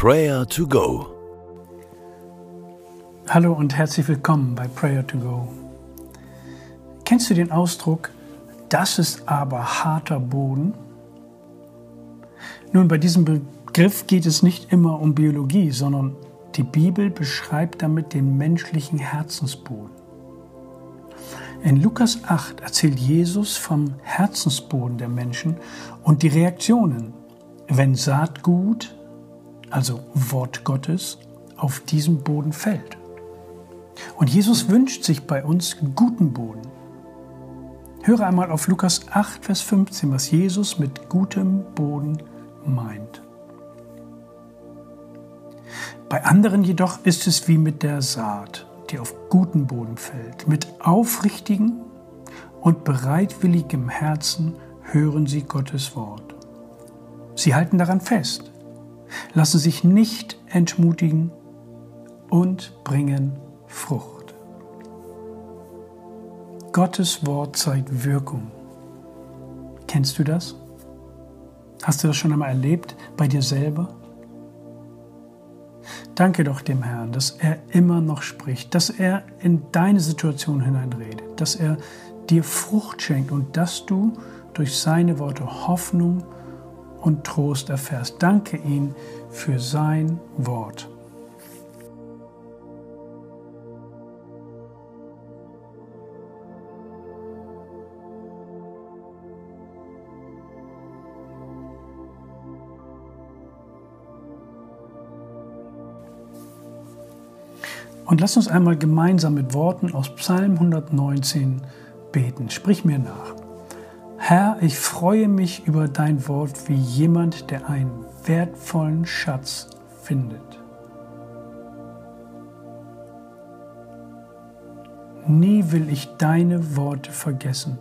Prayer to Go. Hallo und herzlich willkommen bei Prayer to Go. Kennst du den Ausdruck, das ist aber harter Boden? Nun, bei diesem Begriff geht es nicht immer um Biologie, sondern die Bibel beschreibt damit den menschlichen Herzensboden. In Lukas 8 erzählt Jesus vom Herzensboden der Menschen und die Reaktionen, wenn Saatgut, also Wort Gottes, auf diesem Boden fällt. Und Jesus wünscht sich bei uns guten Boden. Höre einmal auf Lukas 8, Vers 15, was Jesus mit gutem Boden meint. Bei anderen jedoch ist es wie mit der Saat, die auf guten Boden fällt. Mit aufrichtigem und bereitwilligem Herzen hören sie Gottes Wort. Sie halten daran fest, lassen sich nicht entmutigen und bringen Frucht. Gottes Wort zeigt Wirkung. Kennst du das? Hast du das schon einmal erlebt bei dir selber? Danke doch dem Herrn, dass er immer noch spricht, dass er in deine Situation hineinredet, dass er dir Frucht schenkt und dass du durch seine Worte Hoffnung und Trost erfährst. Danke ihm für sein Wort. Und lass uns einmal gemeinsam mit Worten aus Psalm 119 beten. Sprich mir nach. Herr, ich freue mich über dein Wort wie jemand, der einen wertvollen Schatz findet. Nie will ich deine Worte vergessen.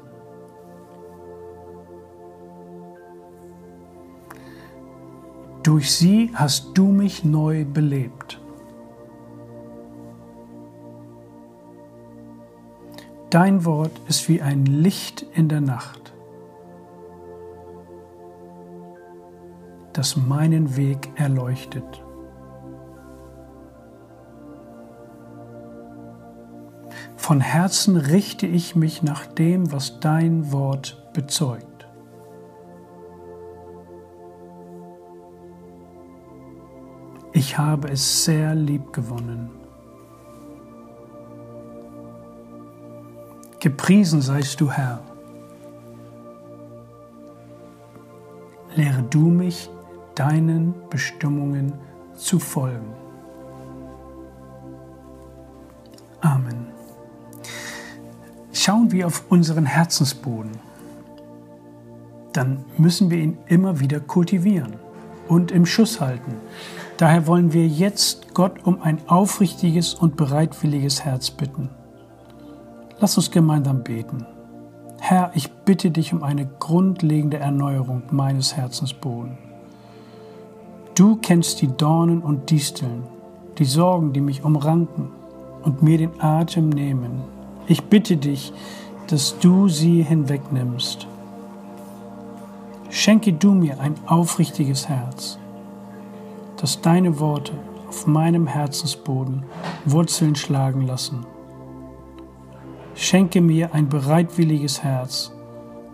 Durch sie hast du mich neu belebt. Dein Wort ist wie ein Licht in der Nacht, das meinen Weg erleuchtet. Von Herzen richte ich mich nach dem, was dein Wort bezeugt. Ich habe es sehr lieb gewonnen. Gepriesen seist du, Herr. Lehre du mich, deinen Bestimmungen zu folgen. Amen. Schauen wir auf unseren Herzensboden. Dann müssen wir ihn immer wieder kultivieren und im Schuss halten. Daher wollen wir jetzt Gott um ein aufrichtiges und bereitwilliges Herz bitten. Lass uns gemeinsam beten. Herr, ich bitte dich um eine grundlegende Erneuerung meines Herzensboden. Du kennst die Dornen und Disteln, die Sorgen, die mich umranken und mir den Atem nehmen. Ich bitte dich, dass du sie hinwegnimmst. Schenke du mir ein aufrichtiges Herz, dass deine Worte auf meinem Herzensboden Wurzeln schlagen lassen Schenke mir ein bereitwilliges Herz,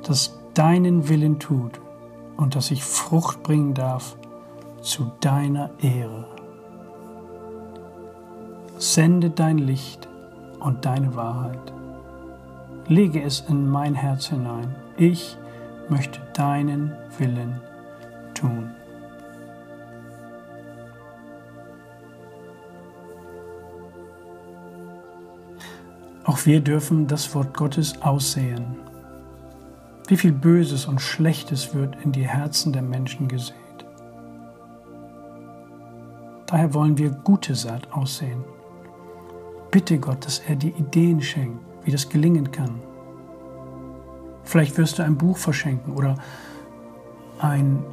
das deinen Willen tut und dass ich Frucht bringen darf zu deiner Ehre. Sende dein Licht und deine Wahrheit. Lege es in mein Herz hinein. Ich möchte deinen Willen tun. Auch wir dürfen das Wort Gottes aussehen. Wie viel Böses und Schlechtes wird in die Herzen der Menschen gesät. Daher wollen wir gute Saat aussehen. Bitte Gott, dass er die Ideen schenkt, wie das gelingen kann. Vielleicht wirst du ein Buch verschenken oder ein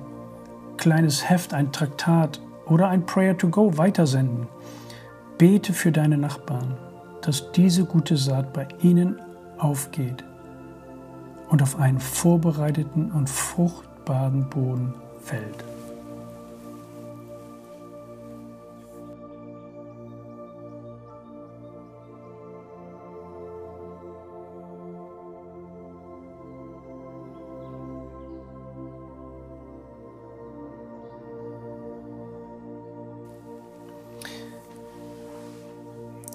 kleines Heft, ein Traktat oder ein Prayer to Go weitersenden. Bete für deine Nachbarn dass diese gute Saat bei ihnen aufgeht und auf einen vorbereiteten und fruchtbaren Boden fällt.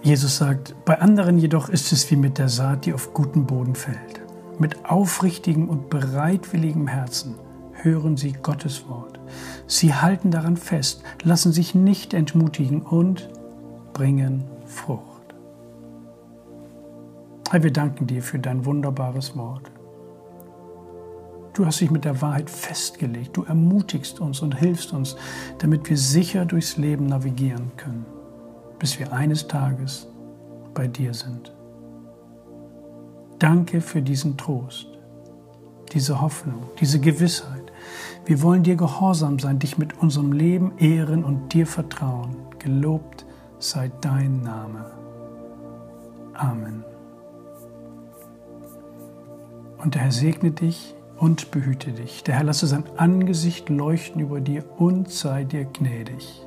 Jesus sagt, bei anderen jedoch ist es wie mit der Saat, die auf guten Boden fällt. Mit aufrichtigem und bereitwilligem Herzen hören sie Gottes Wort. Sie halten daran fest, lassen sich nicht entmutigen und bringen Frucht. Herr, wir danken dir für dein wunderbares Wort. Du hast dich mit der Wahrheit festgelegt. Du ermutigst uns und hilfst uns, damit wir sicher durchs Leben navigieren können, bis wir eines Tages bei dir sind. Danke für diesen Trost, diese Hoffnung, diese Gewissheit. Wir wollen dir gehorsam sein, dich mit unserem Leben ehren und dir vertrauen. Gelobt sei dein Name. Amen. Und der Herr segne dich und behüte dich. Der Herr lasse sein Angesicht leuchten über dir und sei dir gnädig.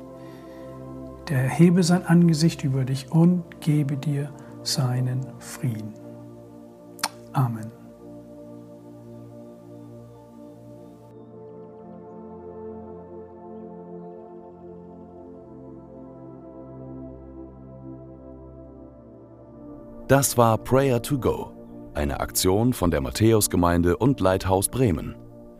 Der Herr hebe sein Angesicht über dich und gebe dir seinen Frieden. Amen. Das war Prayer to Go, eine Aktion von der Matthäusgemeinde und Leithaus Bremen.